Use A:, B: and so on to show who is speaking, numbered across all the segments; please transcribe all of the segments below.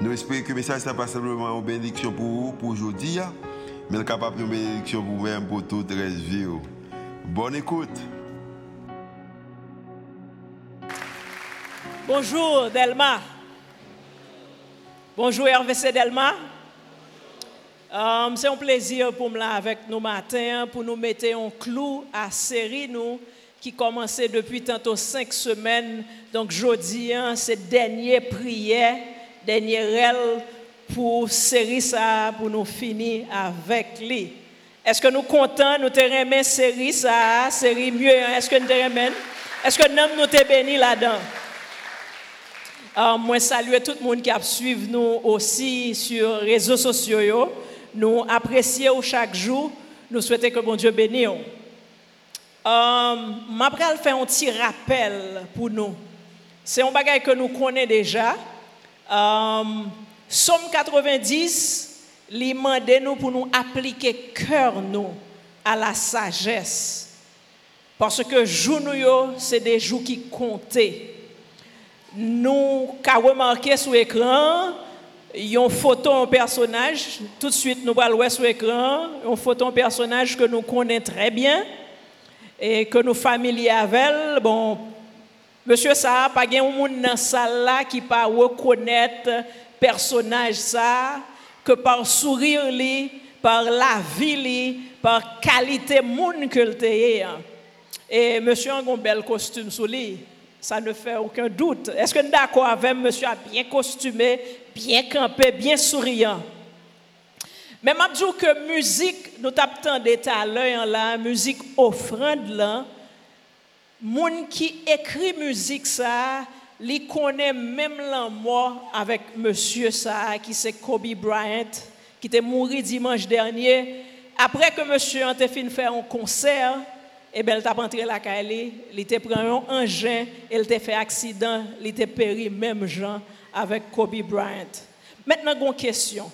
A: Nous espérons que le message n'est pas simplement une bénédiction pour vous, pour aujourd'hui, hein. mais capable une bénédiction pour vous-même, pour toute la vie. Oh. Bonne écoute.
B: Bonjour Delma. Bonjour RVC Delma. Um, c'est un plaisir pour moi avec nous matin pour nous mettre un clou à série nous qui commençait depuis tantôt cinq semaines. Donc jeudi, hein, c'est dernière prière dernier rêve pour série ça, pour nous finir avec lui. Est-ce que nous contents, nous te remet série ça, série mieux, hein? est-ce que nous te remet? Est-ce que nous nous te béni là-dedans? Alors, moi, saluer tout le monde qui a suivi nous aussi sur les réseaux sociaux. Nous apprécions chaque jour. Nous souhaitons que bon Dieu bénisse. Je vais faire un petit rappel pour nous. C'est un bagage que nous connaissons déjà. Um, Somme 90, il demande nous pour nous appliquer cœur nous à la sagesse. Parce que jours c'est des jours qui comptent. Nous avons remarqué sur l'écran, il y a une photo un personnage, tout de suite nous allons sur l'écran, une photo un personnage que nous connaissons très bien et que nous familiers avec. Bon, Monsieur Sa, pa gen ou moun nan sal la ki pa rekonet personaj sa, ke par sourir li, par la vi li, par kalite moun kulteye. E monsieur an gon bel kostume sou li, sa ne fe ouken dout. Eske n da kwa avem monsieur a bien kostume, bien kampe, bien souriant. Men mabjou ke müzik nou tap tan deta lè yon la, müzik ofrande lan, moun ki ekri müzik sa, li konen mem lan mò avèk monsye sa ki se Kobe Bryant ki te mouri dimanj dernye. Apre ke monsye an te fin fè an konser, e bel tap antre la ka li, li te pren an anjen, el te fè aksidan, li te peri mem jan avèk Kobe Bryant. Mètnen goun kesyon,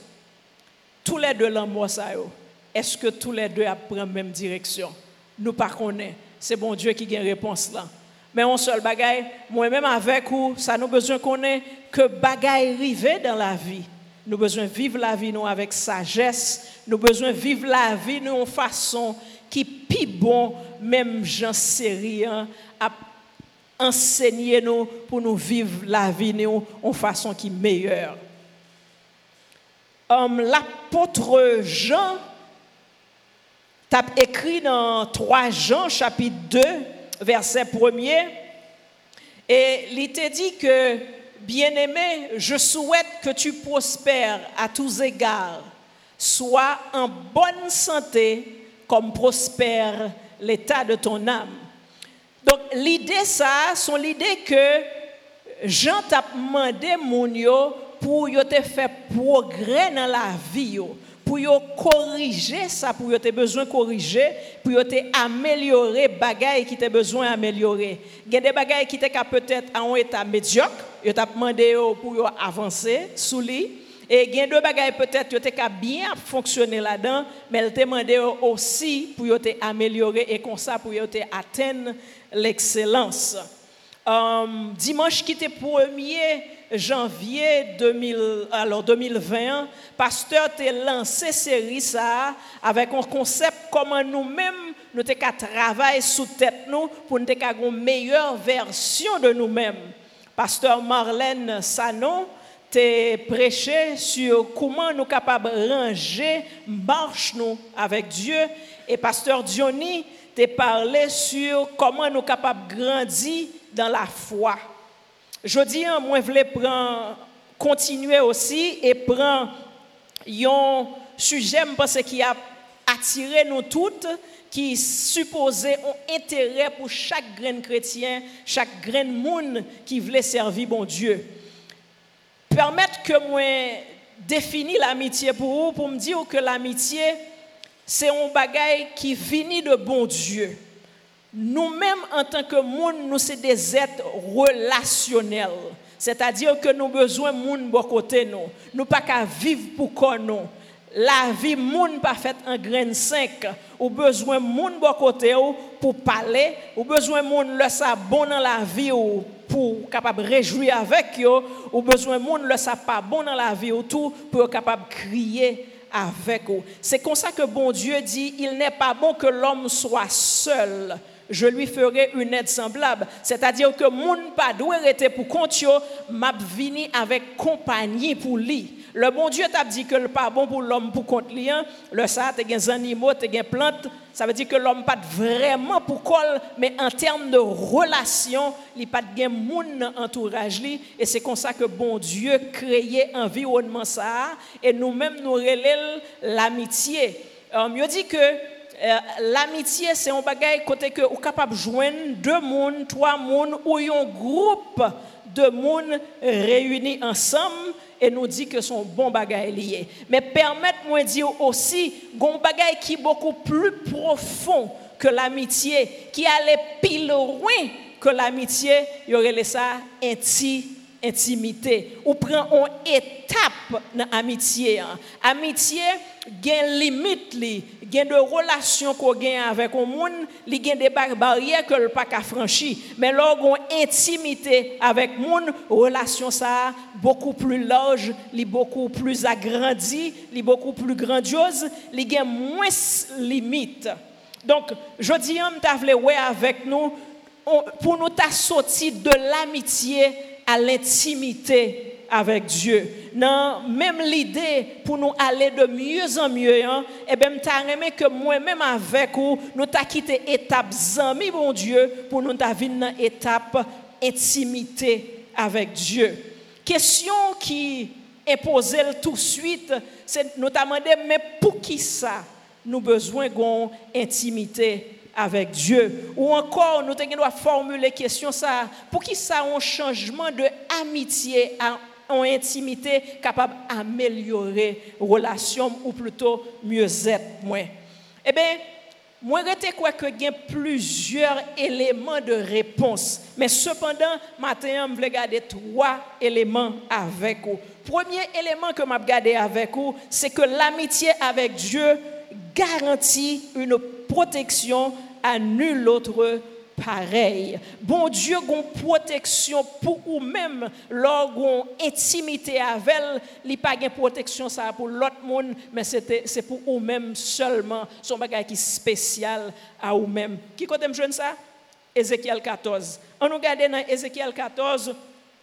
B: tou lè dè lan mò sa yo, eske tou lè dè ap pren mèm direksyon? Nou pa konen. c'est bon Dieu qui a une réponse là. Mais on seul bagaille, moi-même avec vous, ça nous besoin qu'on ait que bagaille rivé dans la vie. Nous besoin vivre la vie nous avec sagesse, nous besoin vivre la vie nous en façon qui pi bon, même j'en sais rien, à enseigner nous pour nous vivre la vie nous en façon qui meilleure. Um, L'apôtre Jean tu écrit dans 3 Jean chapitre 2, verset 1er, et il te dit que, bien-aimé, je souhaite que tu prospères à tous égards, sois en bonne santé comme prospère l'état de ton âme. Donc l'idée ça, c'est l'idée que Jean t'a demandé mon pour te faire progrès dans la vie pour corriger ça, pour te besoin corriger, pour te améliorer bagaille qui te besoin d'améliorer. Il y a des bagailles qui étaient peut-être en état médiocre, tu as demandé pour avancer sous lui. Et il y a deux bagailles peut-être qui ont bien fonctionner là-dedans, mais elle t'a demandé aussi pour te améliorer et comme ça pour te atteindre l'excellence. Um, dimanche qui était premier janvier 2000, alors 2020, pasteur a lancé série ça avec un concept comment nous-mêmes nous qu'à travailler sous tête nous pour nous avoir une meilleure version de nous-mêmes. Pasteur Marlène Sanon t'a prêché sur comment nous capables de ranger marche nous avec Dieu et pasteur Diony t'a parlé sur comment nous capables de grandir dans la foi. Je dis, moi, je voulais continuer aussi et prendre un sujet parce qui a attiré nous toutes, qui supposait un intérêt pour chaque grain chrétien, chaque grain monde qui voulait servir bon Dieu. Permettre que moi défini l'amitié pour vous, pour me dire que l'amitié, c'est un bagage qui finit de bon Dieu. Nous-mêmes, en tant que monde, nous sommes des êtres relationnels. C'est-à-dire que nous avons besoin de monde de côté nous. Nous pas qu'à vivre pour nous. La vie monde pas faite en grain 5. Ou besoin de monde de côté pour parler, ou besoin de monde le ça bon dans la vie ou pour capable réjouir avec eux, ou besoin de monde le ça pas bon dans la vie ou tout pour capable crier avec eux. C'est comme ça que bon Dieu dit, il n'est pas bon que l'homme soit seul je lui ferai une aide semblable. C'est-à-dire que mon pas doit être pour compte m'a vini avec compagnie pour lui. Le bon Dieu t'a dit que le pas bon pour l'homme pour compte. Hein. Le ça, tu des animaux, tu des plantes. Ça veut dire que l'homme pas vraiment pour col, mais en termes de relation, il pas de moun entourage lui. Et c'est comme ça que bon Dieu créé environnement ça. Et nous-mêmes nous relève l'amitié. On me dit que euh, Euh, l'amitié, c'est un bagage côté que vous capable de joindre deux mondes, trois mondes ou un groupe de monde réunis ensemble et nous dit que son bon bagage lié. Mais permettez-moi de dire aussi, un bagage qui est beaucoup plus profond que l'amitié, qui allait pile loin que l'amitié, il y aurait ça inti, intimité. Ou prend une étape dans l'amitié. Amitié, il y a une limite il gen de relasyon ko gen avèk ou moun, li gen de bar barye ke l pa ka franchi, men lor gon intimite avèk moun, relasyon sa beaucoup plus large, li beaucoup plus agrandi, li beaucoup plus grandiose, li gen mwes limite. Donc, je di yon ta vle wè avèk nou, on, pou nou ta soti de l'amitié a l'intimité avec Dieu. Même l'idée pour nous aller de mieux en mieux, hein, eh bien, aimé que moi-même avec nous t'a quitté étape amis, bon Dieu, pour nous t'a dans étape intimité avec Dieu. Question qui est posée tout de suite, c'est notamment mais pour qui ça nous besoin d'une intimité avec Dieu? Ou encore, nous devons formuler question pour qui ça un changement de amitié en intimité capable d'améliorer relation ou plutôt mieux-être moi. Eh bien, moi je quoi que y plusieurs éléments de réponse, mais cependant matin je vais garder trois éléments avec vous. Premier élément que je garder avec vous, c'est que l'amitié avec Dieu garantit une protection à nul autre pareil. Bon Dieu, une protection pour vous-même, lors intimité avec elle, a pas de protection ça pour l'autre monde, mais c'est pour vous-même seulement. Son bagage qui spécial à vous-même. Qui côté me ça? Ézéchiel 14. On nous regarde dans Ézéchiel 14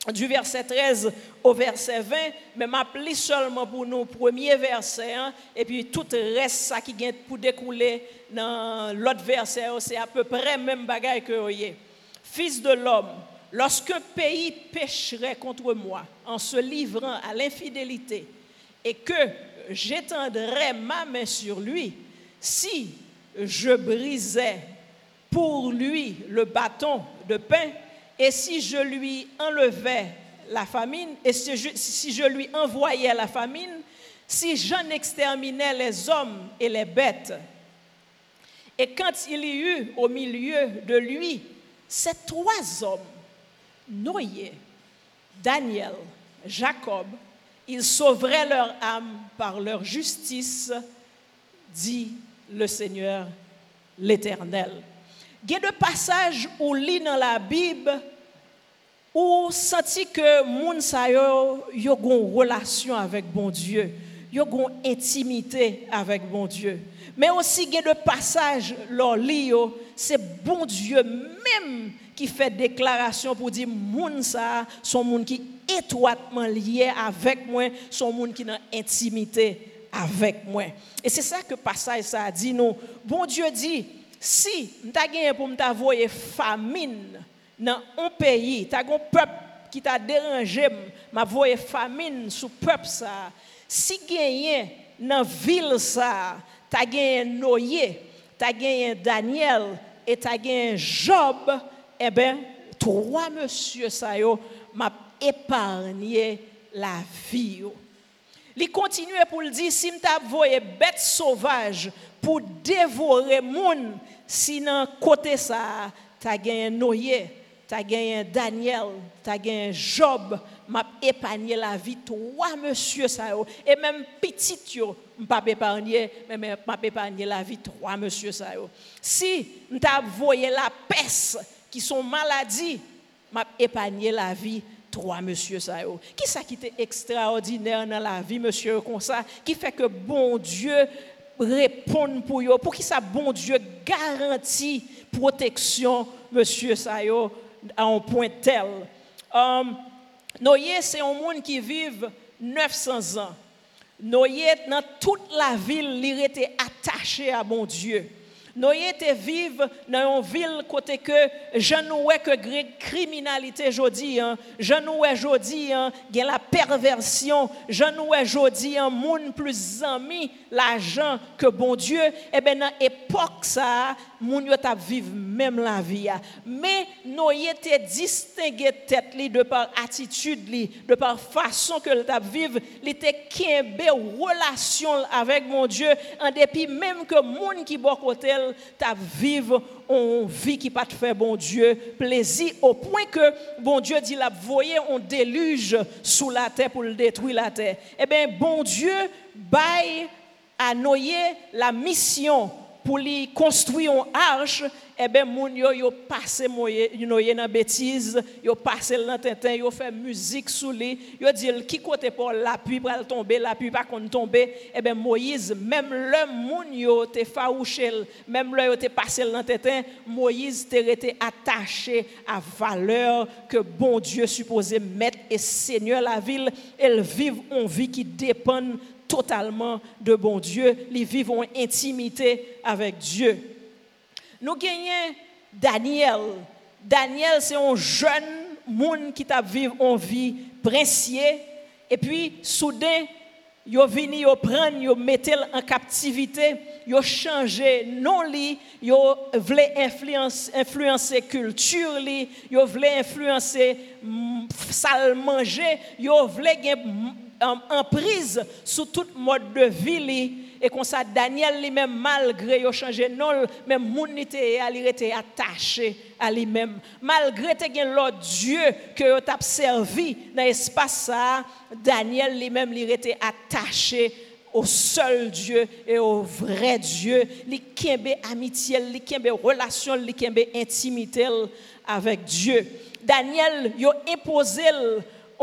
B: du verset 13 au verset 20, mais m'appeler seulement pour nous, premier verset, hein, et puis tout reste ça qui vient pour découler dans l'autre verset, c'est à peu près même bagaille que vous Fils de l'homme, lorsque pays pécherait contre moi en se livrant à l'infidélité, et que j'étendrais ma main sur lui, si je brisais pour lui le bâton de pain, et si je lui enlevais la famine, et si je, lui envoyais la famine, si j'en exterminais les hommes et les bêtes, et quand il y eut au milieu de lui ces trois hommes, Noé, Daniel, Jacob, ils sauveraient leur âme par leur justice, dit le Seigneur l'Éternel. Il y a des passages où lit dans la Bible où senti que moun sa yo yo une relation avec bon Dieu, yo une intimité avec bon Dieu. Mais aussi il y a des passages leur lio, c'est bon Dieu même qui fait déclaration pour dire moun sa son moun qui étroitement lié avec moi, son moun qui dans intimité avec moi. Et c'est ça que passage dit nous. Bon Dieu dit Si mta genye pou mta voye famine nan an peyi, ta gon pep ki ta deranje m, ma voye famine sou pep sa. Si genye nan vil sa, ta genye Noye, ta genye Daniel, e ta genye Job, e ben, troa monsye sa yo, ma eparnye la vi yo. Li kontinue pou li di, si mta voye bet sauvaj, pour dévorer moun, sinon côté ça, t'as gagné Noé, t'as gagné Daniel, t'as gagné Job, m'a épargné la vie trois monsieur ça et même petit yo m'a épargné mais m'a épargné la vie trois monsieur ça Si m'ta voyé la peste qui sont maladies, m'a épargné la vie trois monsieur ça Qui ça qui était extraordinaire dans la vie monsieur comme ça qui fait que bon Dieu répond pour eux pour qui ça bon Dieu garantit protection monsieur ça à un point tel. Um, Noé c'est un monde qui vit 900 ans. Noé dans toute la ville il était attaché à bon Dieu. Noye te vive nan yon vil kote ke jan nou we ke kriminalite jodi an, jan nou we jodi an, gen la perversyon, jan nou we jodi an, moun plus zami la jan ke bon Diyo, ebe eh nan epok sa, moun yo tap vive mem la vi ya. Me noye te distinge tet li de par atitude li, de par fason ke l tap vive, li te kenbe relasyon avek mon Diyo, an depi mem ke moun ki bo kote l, côté t'a vivre on vie qui pas te faire bon Dieu plaisir au point que bon Dieu dit la voyez on déluge sous la terre pour détruire la terre. Eh bien bon Dieu baille à Noé la mission pour lui construire une arche, eh bien, moun yo, yo passe noye dans bêtise, yo passe tintin, yo fait musique sous lui, yo dit qui côté pour la pluie pour tomber, la pluie pas qu'on tomber, eh bien, Moïse, même le moun yo te faouché, même le yo te passé tintin, Moïse te été attaché à valeur que bon Dieu supposé mettre et Seigneur la ville, elle vive une vie qui dépend totalement de bon Dieu, ils vivent en intimité avec Dieu. Nou genyen Daniel. Daniel se yon jen moun ki tap viv yon vi prensye. E pi soude yo vini yo pren yo metel an kaptivite. Yo chanje non li. Yo vle influense kultur li. Yo vle influense mm, sal manje. Yo vle gen mm, emprise sou tout mod de vi li. Et comme ça Daniel lui-même malgré il changé non même moun était attaché à lui-même. Malgré gen l'autre Dieu que t'a servi dans l'espace Daniel lui-même il était attaché au seul Dieu et au vrai Dieu, li kembe amitié, li kembe relation, li kembe intimité avec Dieu. Daniel yo imposé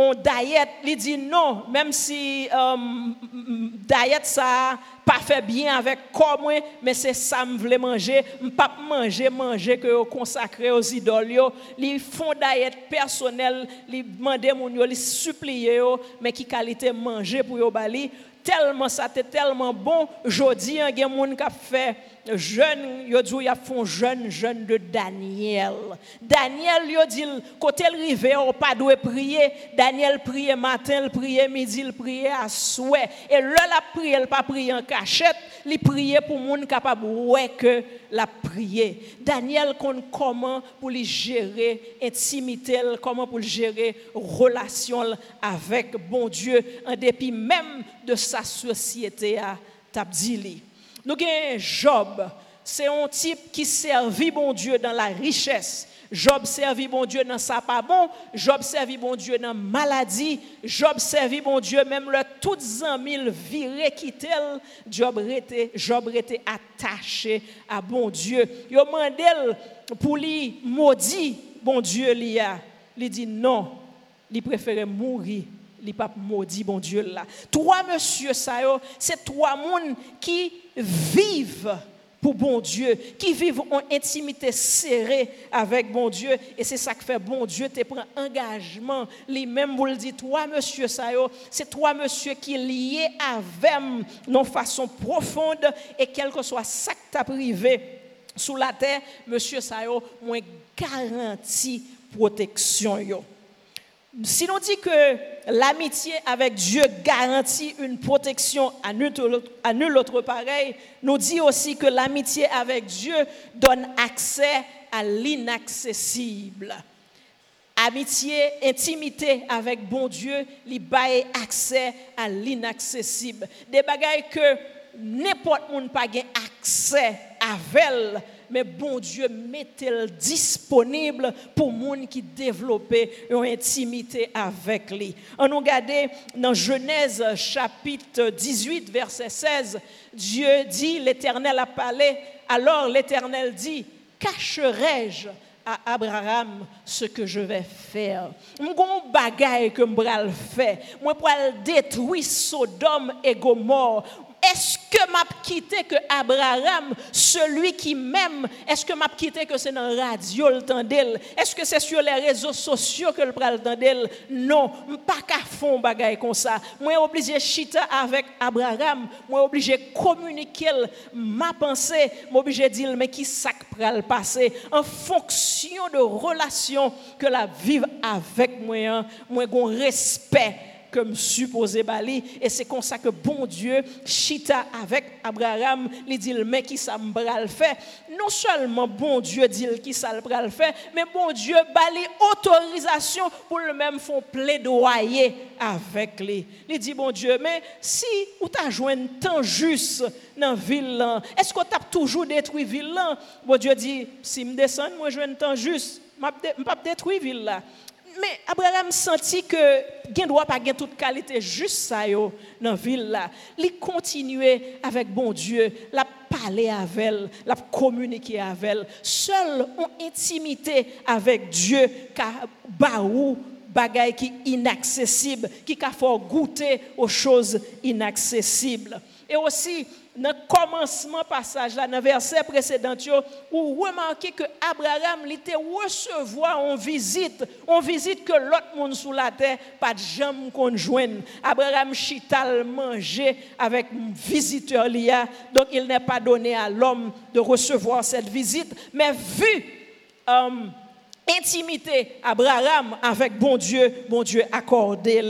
B: on diet, il dit non, même si um, diet ça pas fait bien avec comme mais c'est ça me voulais manger, pas manger manger que consacré aux idoles ils font diet personnel, ils demander mon yo, ils supplier mais qui qualité manger pour yo bali. Tellement ça était tellement bon. Jodi il y a fait jeune yo y a font jeune jeune de Daniel. Daniel yo dit côté le on pas doit prier. Daniel priait matin il priait midi il priait à souhait. Et là la prière pas prier en cachette il priait pour monde capable ouais que la prier Daniel compte comment pour lui gérer intimité comment pour gérer relation avec bon Dieu en dépit même de sa société à Tabdili. Nous avons Job. C'est un type qui servit bon Dieu dans la richesse. Job servit bon Dieu dans sa pas bon. Job servit bon Dieu dans maladie. Job servit bon Dieu même le toutes mille viré quitter. Job était Job était attaché à bon Dieu. Yo mandel pour lui maudit bon Dieu lui a. Il dit non, il préfère mourir les papes maudit bon Dieu là. Trois monsieur ça c'est trois monde qui vivent pour bon Dieu, qui vivent en intimité serrée avec bon Dieu. Et c'est ça que fait bon Dieu, te prend engagement. Lui-même vous le dit, trois monsieur ça c'est trois monsieur qui liés avec nos façon profonde et quel que soit ça que tu privé sous la terre, monsieur ça moins garantie protection. Si l'on dit que l'amitié avec Dieu garantit une protection à nul, autre pareil, nous dit aussi que l'amitié avec Dieu donne accès à l'inaccessible. Amitié, intimité avec bon Dieu, li bail accès à l'inaccessible. Des bagailles que n'importe monde pas accès avec mais bon Dieu mettez-le disponible pour monde qui développe une intimité avec lui. On nous regarde dans Genèse chapitre 18 verset 16, Dieu dit l'Éternel a parlé, alors l'Éternel dit cacherai-je à Abraham ce que je vais faire? Mon bagaille que je faire. Moi pour détruire Sodome et Gomorre Est-ce que m'a quitté que Abraham, celui qui m'aime, est-ce que m'a quitté que c'est dans la radio le temps d'elle? Est-ce que c'est sur les réseaux sociaux que le pral le temps d'elle? Non, pas qu'à fond bagaille comme ça. Moi obligé chita avec Abraham, moi obligé communiquer ma pensée, moi obligé dire mais qui ça pral passer en fonction de relation que la vive avec moi, moi gon respect comme supposé Bali. Et c'est comme ça que bon Dieu, chita avec Abraham, il dit, mais qui ça me fait. Non seulement bon Dieu dit qui ça le fait, mais bon Dieu bali autorisation pour le même fond plaidoyer avec lui. Il dit, bon Dieu, mais si ou joué un temps juste dans ville, est-ce que tu as toujours détruit ville Bon Dieu dit, si je descends, moi je un temps juste, ne pas détruire la ville. Mais Abraham sentit que il doit pas toute qualité juste ça dans la ville là. Il continuait avec bon Dieu, la parler avec elle, la communiquer avec elle. Seul en intimité avec Dieu car baou inaccessible, qui a fait goûter aux choses inaccessibles. Et aussi dans le commencement passage dans le verset précédent, où remarquez que Abraham était recevoir en visite, en visite que l'autre monde sous la terre, pas de conjoint. Abraham chital manger avec visiteur lia, donc il n'est pas donné à l'homme de recevoir cette visite, mais vu euh, intimité Abraham avec bon Dieu, bon Dieu accordé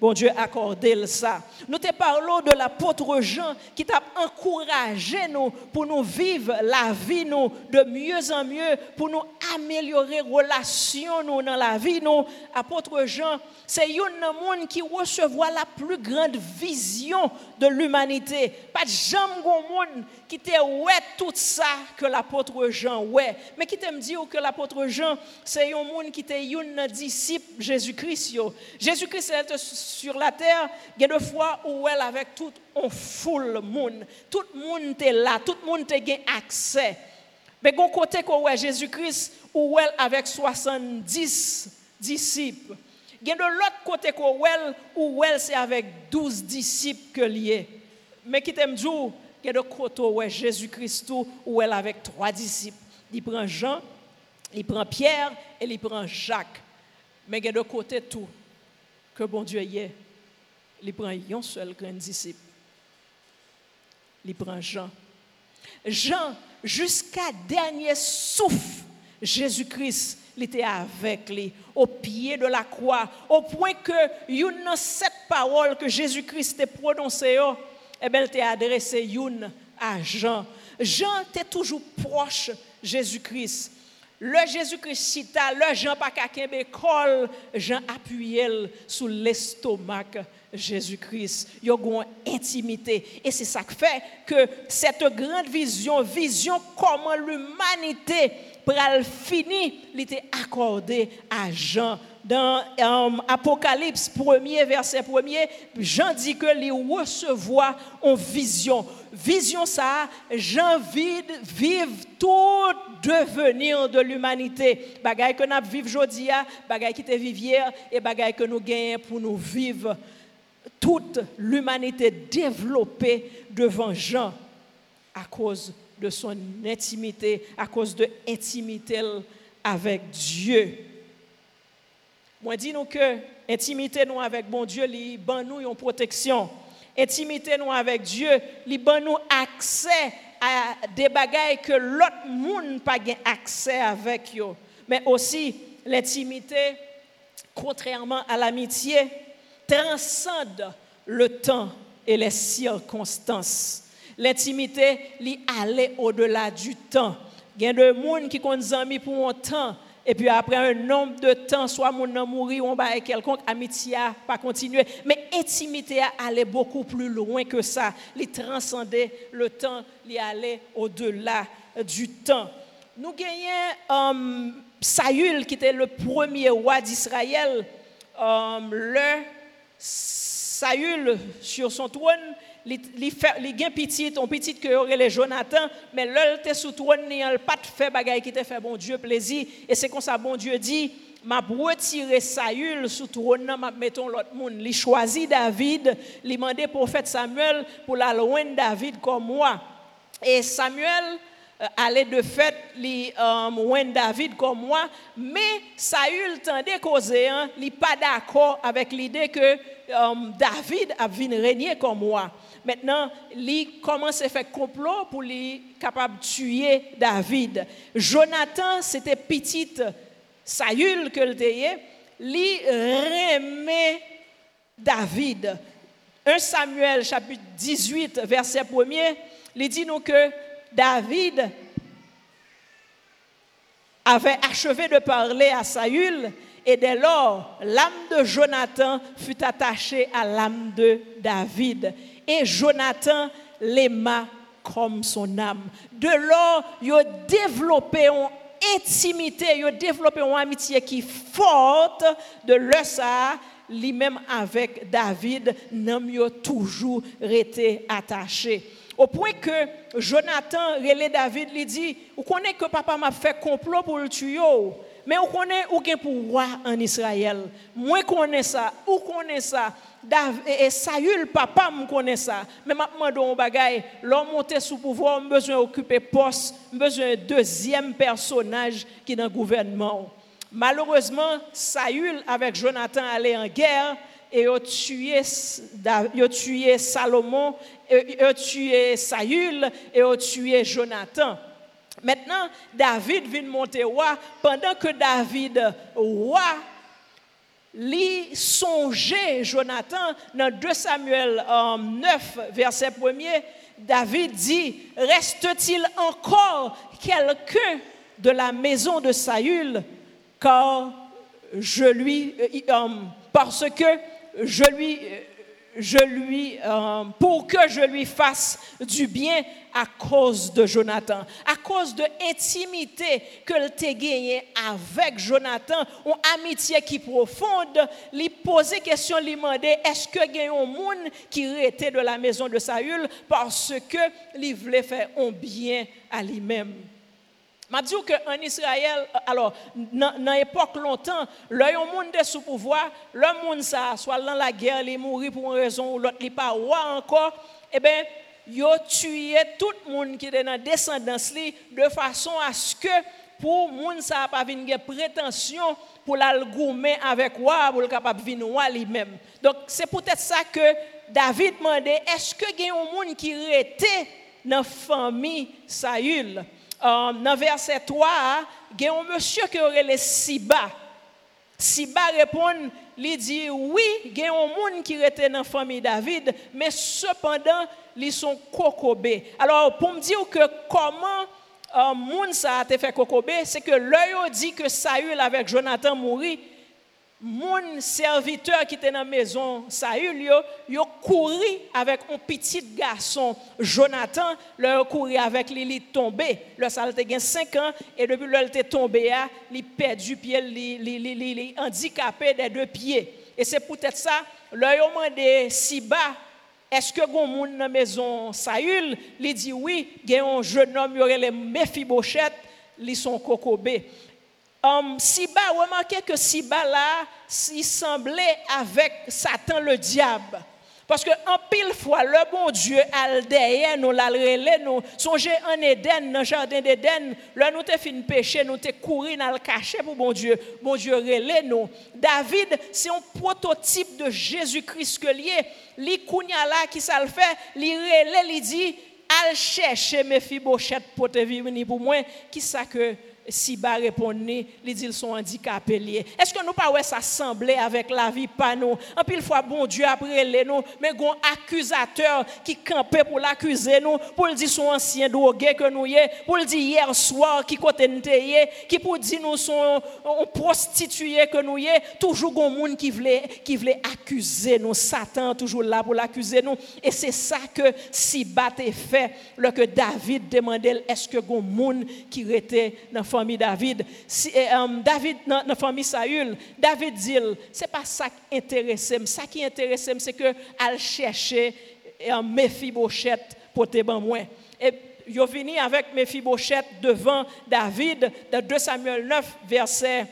B: bon Dieu accordé ça. Nous te parlons de l'apôtre Jean qui t'a encouragé nous pour nous vivre la vie nous de mieux en mieux, pour nous améliorer relation nous dans la vie nous. Apôtre Jean, c'est un monde qui recevoir la plus grande vision de l'humanité. Pas de jamais monde qui te ouais tout ça que l'apôtre Jean ouais, mais qui t'aime dire que l'apôtre Jean c'est un monde qui était un disciple Jésus-Christ. Jésus-Christ est sur la terre, il y a deux fois où elle avec tout on foule monde. Tout le monde est là, tout le monde a accès. Mais bon côté où Jésus-Christ où elle avec 70 disciples. Il y a de l'autre côté où elle où elle c'est avec 12 disciples que lié. Mais qui t'aime dire, il y a de côté où Jésus-Christ où elle avec trois disciples. Il prend Jean, il prend Pierre et il prend Jacques. Mais il y a de côté tout que bon Dieu est, il prend un seul grand disciple. Il prend Jean. Jean, jusqu'à dernier souffle, Jésus-Christ il était avec lui, au pied de la croix, au point que une cette parole que Jésus-Christ a prononcée, eh bien, elle adressée une à Jean. Jean était toujours proche Jésus-Christ. Le Jésus-Christ cita, le Jean pas col, Jean appuyé sur l'estomac Jésus-Christ. Il y a une intimité. Et c'est ça qui fait que cette grande vision, vision comment l'humanité pral fini, était accordé à Jean. Dans Apocalypse 1er, verset 1er, Jean dit que les recevoir en vision. Vision ça, Jean vide, vive tout devenir de l'humanité. Bagaille que nous vivons aujourd'hui, bagaille qui te hier et bagaille que nous gagnons pour nous vivre. Toute l'humanité développée devant Jean à cause de son intimité, à cause de l'intimité avec Dieu. Moi, dis nous que intimité nous avec bon Dieu, li ban nous une protection. Intimité nous avec Dieu, li ban nous accès à des bagailles que l'autre monde pas accès avec yo. Mais aussi l'intimité, contrairement à l'amitié, transcende le temps et les circonstances. L'intimité, lui, aller au-delà du temps. Il y a des gens qui ont des amis pour un temps, Et puis après un nombre de temps, soit mon nom mourir, on va quelconque, amitié pas continuer. Mais intimité a allé beaucoup plus loin que ça. Il transcendait le temps, il allait au-delà du temps. Nous gagnons um, Saül, qui était le premier roi d'Israël. Um, le Saül, sur son trône, il gen petit, on petit que les Jonathan, mais était sous trône, il n'a pas fait bagaille qui te fait bon Dieu plaisir et c'est comme ça bon Dieu dit m'a retiré Saül sous trône m'a mettons l'autre monde. Il choisit David, il demandé prophète Samuel pour la loin David comme moi. Et Samuel euh, allait de fait li um, David comme moi, mais Saül tendait causer, hein, il pas d'accord avec l'idée que um, David a venu régner comme moi. Maintenant, il commence à faire complot pour lui capable de tuer David. Jonathan, c'était petite Saül que le lui remet David. 1 Samuel chapitre 18 verset 1er, il dit nous que David avait achevé de parler à Saül et dès lors l'âme de Jonathan fut attachée à l'âme de David et Jonathan l'aima comme son âme. De là, il a développé une intimité, il a développé une amitié qui est forte de le ça lui-même avec David, n'a toujours été attaché. Au point que Jonathan, relais David, lui dit, vous connaissez que papa m'a fait complot pour le tuer. Mais on connaît aucun pouvoir en Israël. Moi, connais ça. Où connaît ça? et Saül, papa, me connaît ça. Mais maintenant, dans bagaille, l'homme monté sous pouvoir, besoin d'occuper poste, besoin deuxième personnage qui est dans le gouvernement. Malheureusement, Saül, avec Jonathan, allait en guerre et a tué, a tué Salomon, a tué Saül et a tué Jonathan. Maintenant, David vient monter roi pendant que David roi Li songeait Jonathan dans 2 Samuel 9, verset 1er, David dit, reste-t-il encore quelqu'un de la maison de Saül? Car je lui, euh, euh, parce que je lui, je lui, euh, pour que je lui fasse du bien à cause de Jonathan, à cause de l'intimité que t'a gagné avec Jonathan, une amitié qui profonde, lui poser question, lui demander est-ce que y a un monde qui était de la maison de Saül? Parce que lui voulait faire un bien à lui-même. M'a dit que en Israël, alors, dans l'époque longtemps, le monde de sous pouvoir, le monde ça, soit dans la guerre, il mourit pour une raison ou l'autre, il pas encore, eh bien, ils ont tué tout le monde qui était dans la descendance de façon à ce que pour moun ça pas venir prétention pour l'algoumer avec wa pour le capable venir wa lui-même. Donc c'est peut-être ça que David demandait est-ce que y a un monde qui était dans la famille Saül euh, dans verset 3, il y a un monsieur qui aurait les Siba. Siba répond, il dit oui, il y a un monde qui était dans la famille David, mais cependant, ils sont cocobés. Alors, pour me dire que comment un euh, monde ça a été fait cocobé, c'est que l'œil dit que Saül avec Jonathan mourit, moun serviteur qui était dans la maison Saül yo yo couru avec un petit garçon Jonathan leur couru avec lui il tombé le ça te 5 ans et depuis le était tombé a il perdu pied il handicapé des deux pieds. Et c'est peut-être ça leur yo demandé si bas Eske goun moun nan mezon Sayul, li di oui, gen yon jenom yore le mefi bochet, li son kokobe. Um, Siba, remarquez que Siba là, il semblait avec Satan le diable. Parce que en pile fois, le bon Dieu a derrière nous, l'a nous. Songez en Éden, dans le jardin d'Éden, là nous avons fait péché, nous avons couru dans le cachet pour bon Dieu. Bon Dieu relais nous. David, c'est un prototype de Jésus-Christ que lié. Li là qui ça le fait, li li dit, al chercher mes fibochettes pour te venir pour moi. Qui ça que si ba reponne, li dil son handikapè e liye. Eske nou pa wè sa semblè avèk la vi pa nou? An pil fwa bon Diyo apre lè nou, men gon akuzatèr ki kampe pou l'akuzè nou, pou l'di son ansyen doge ke nou ye, pou l'di yer swar ki kote nte ye, ki pou di nou son prostituye ke nou ye, toujou gon moun ki vle, ki vle akuzè nou, Satan toujou la pou l'akuzè nou, e se sa ke si ba te fè, lò ke David demande l eske gon moun ki rete nan fwa David, eh, um, David dans la famille Saül, David dit, c'est pas ça qui intéresse, ça qui intéresse, c'est que al chercher un um, pour te ban moins. Et yo venu avec Mephibosheth devant David dans 2 Samuel 9 verset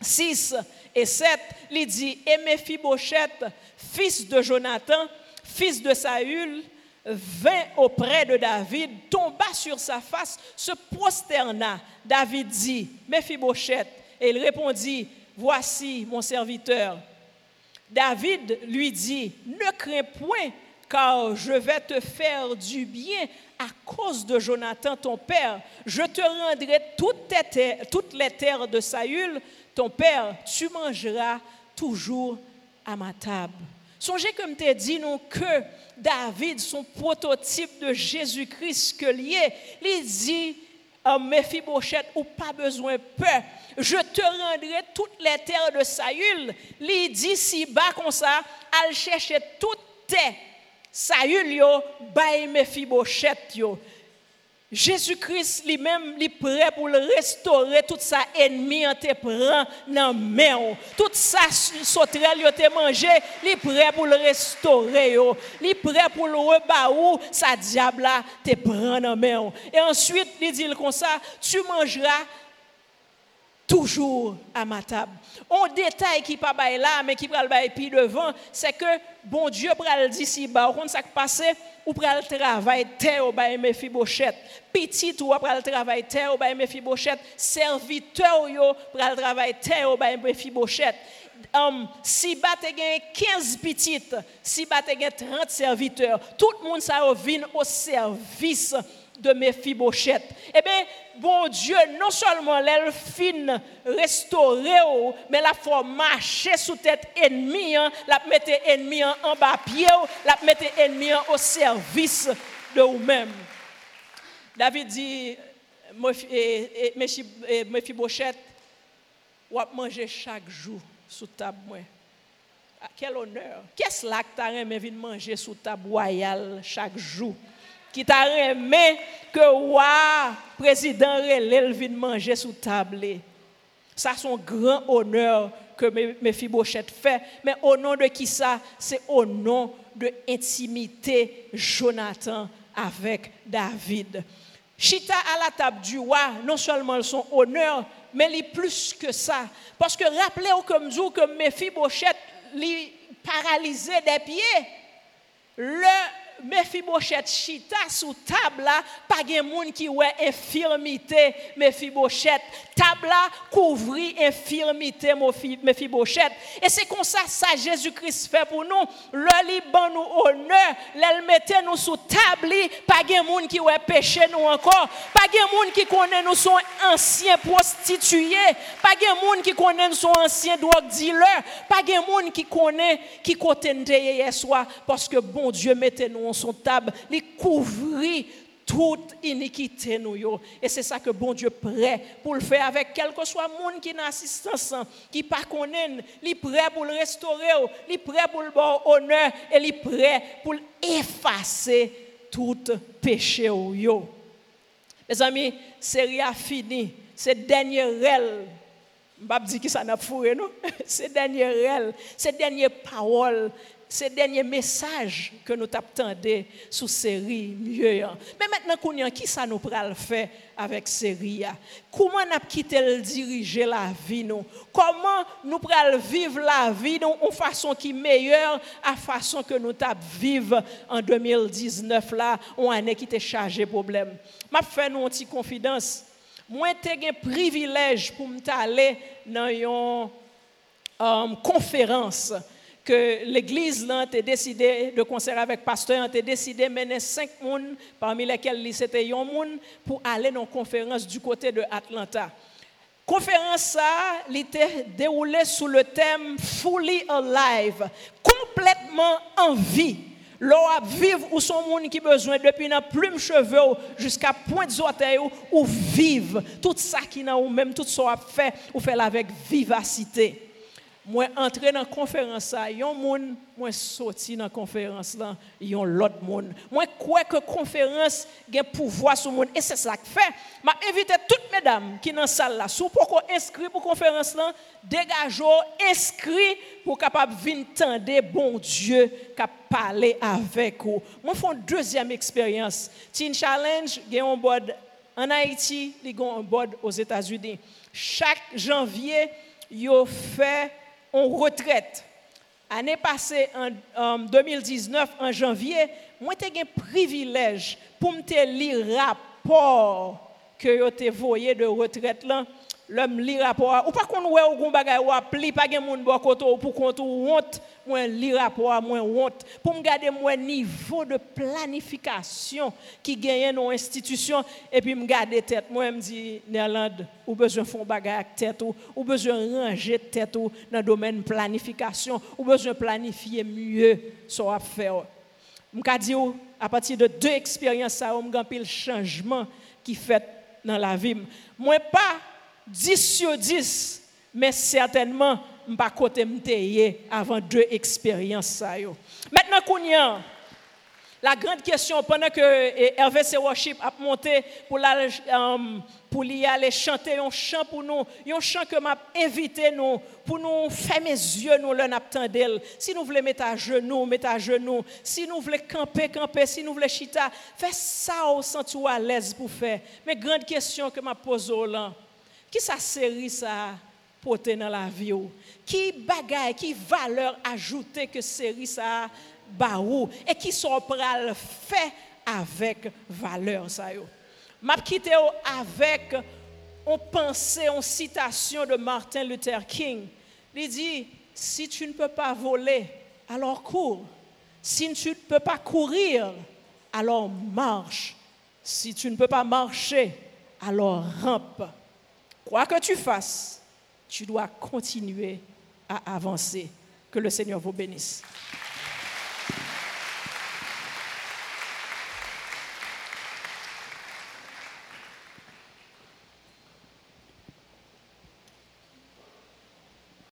B: 6 et 7, il dit et Mephibosheth, fils de Jonathan, fils de Saül, vint auprès de David, tomba sur sa face, se prosterna. David dit, Mephibosheth, et il répondit, voici mon serviteur. David lui dit, ne crains point, car je vais te faire du bien à cause de Jonathan, ton père. Je te rendrai toutes, les terres de Saül, ton père, tu mangeras toujours à ma table. Songez comme tu dit, nous, que David, son prototype de Jésus-Christ que lié, il dit à Mephibosheth, ou pas besoin peur, je te rendrai toutes les terres de Saül. Il dit si bas comme ça, al chercher toutes tes Saül yo, bay Mephibosheth. Jésus-Christ lui-même, est prêt pour le restaurer, tout ça ennemi en te prend dans main. Tout ça sauterelle yo te mangé, est prêt pour le restaurer Il est prêt pour le rebaou, ça diable te prend dans main. Et ensuite, il dit comme ça, tu mangeras toujours à ma table. Un détail qui pas là mais qui pral bail puis devant, c'est que bon Dieu pral dit si bas, on ça passe ou pral travail terre au bail Mephibosheth. Petit ou pral travail terre au bail Mephibosheth, serviteur yo pral travail terre au bail Mephibosheth. Um, si bat te 15 petites, si bat te 30 serviteurs, tout le monde ça vient au service de Mephibosheth. Eh bien, bon Diyo non solman lèl fin restore ou, men la fò mache sou tèt enmi an, la pmète enmi an an bapye ou, la pmète enmi an ou servis de ou mèm. David di, mè fi bochèt, wap manje chak jou sou tab mwen. Kel onèr, kes lak tarè mè vin manje sou tab wayal chak jou? Qui t'a remis que wa président relève vient manger sous table. Ça c'est un grand honneur que Mephibosheth fait, mais au nom de qui ça? C'est au nom de intimité Jonathan avec David. Chita à la table du roi, non seulement son honneur, mais il plus que ça. Parce que rappelez-vous comme vous que Mephibosheth lui paralysé des pieds. Le Mephibosheth chita sous table pas de monde qui ouais infirmité Mephibosheth. Table là couvrit infirmité Mephibosheth. Et c'est comme ça ça Jésus-Christ fait pour nous. Le liban nous honneur, le mettait nous sous table, pas de monde qui ouais péché nous encore, pas de monde qui connaît nous son ancien prostitué, pas de monde qui connaît nous son ancien drogue dealer, pas de monde qui connaît qui côté hier soir parce que bon Dieu mettait nous son table, il couvrit toute iniquité nous et c'est ça que bon Dieu prêt pour le faire avec quel que soit monde qui n'a assistance qui pas connaît il prêt pour le restaurer il prêt pour le bon honneur et il prêt pour effacer tout péché yo. Mes amis série a fini. C'est dernier je ne dis que ça n'a fourré, non? C'est dernier rêve, c'est dernière parole se denye mesaj ke nou tap tende sou seri mye yon. Men men nan koun yon, ki sa nou pral fe avèk seri ya? Kouman ap kite l dirije la vi nou? Koman nou pral vive la vi nou ou fason ki meyèr a fason ke nou tap vive an 2019 la ou anè ki te chaje problem? Map fe nou an ti konfidans. Mwen te gen privilej pou mta ale nan yon um, konferans konferans que l'église là a décidé de concert avec pasteur, a décidé mener cinq personnes, parmi lesquels c'était un monde, pour aller dans une conférence du côté de Atlanta. Conférence ça, était déroulée sous le thème Fully Alive, complètement en vie. L'eau à vivre ou son monde qui besoin depuis la plume cheveux jusqu'à point de orteils ou vivre tout ça qui n'a ou même tout ça fait ou fait avec vivacité Mwen entre nan konferans sa, yon moun, mwen soti nan konferans lan, yon lot moun. Mwen kwe ke konferans gen pouvoi sou moun, e se sa k fe. Ma evite tout medam ki nan sal la, sou pou kon inskri pou konferans lan, degajo, inskri pou kapap vin tende bon Diyo kap pale avek ou. Mwen fon dezyem eksperyans. Teen Challenge gen yon bod an Haiti, li gen yon bod os Etats-Unis. Chak janvye, yo fe... on retraite. Ane pase en, en 2019, en janvye, mwen te gen privilej pou mte li rapor ke yo te voye de retraite lan Lèm li rapor, ou pa kon wè ou goun bagay wap li, pa gen moun bokoto ou pou kontou wont, mwen li rapor, mwen wont. Pou m gade mwen nivou de planifikasyon ki genyen nou institisyon, epi m gade tet, mwen m di, Nerland, ou bezwen fon bagay ak tet ou, ou bezwen ranger tet ou nan domen planifikasyon, ou bezwen planifiye mye so ap fè ou. M ka di ou, apati de de eksperyans sa ou, m gampil chanjman ki fèt nan la vim. Mwen pa, 10 sur 10, mais certainement, je pas côté avant deux expériences. Maintenant, la grande question, pendant que RVC Worship a monté pour, um, pour y aller chanter un chant pour nous, un chant que m'a invité nous, pour nous faire mes yeux, nous le d'elle. Si nous voulons mettre à genoux, mettre à genoux. Si nous voulons camper, camper. Si nous voulons chita, fais ça au sens à l'aise pour faire. Mais grande question que m'a posée là. Qui sa série ça porté dans la vie Qui bagaille, qui valeur ajoutée que série ça baou et qui sont pral fait avec valeur ça yo? M'a quitté avec on pensée, en citation de Martin Luther King. Il dit si tu ne peux pas voler, alors cours. Si tu ne peux pas courir, alors marche. Si tu ne peux pas marcher, alors rampe. Quoi que tu fasses, tu dois continuer à avancer. Que le Seigneur vous bénisse.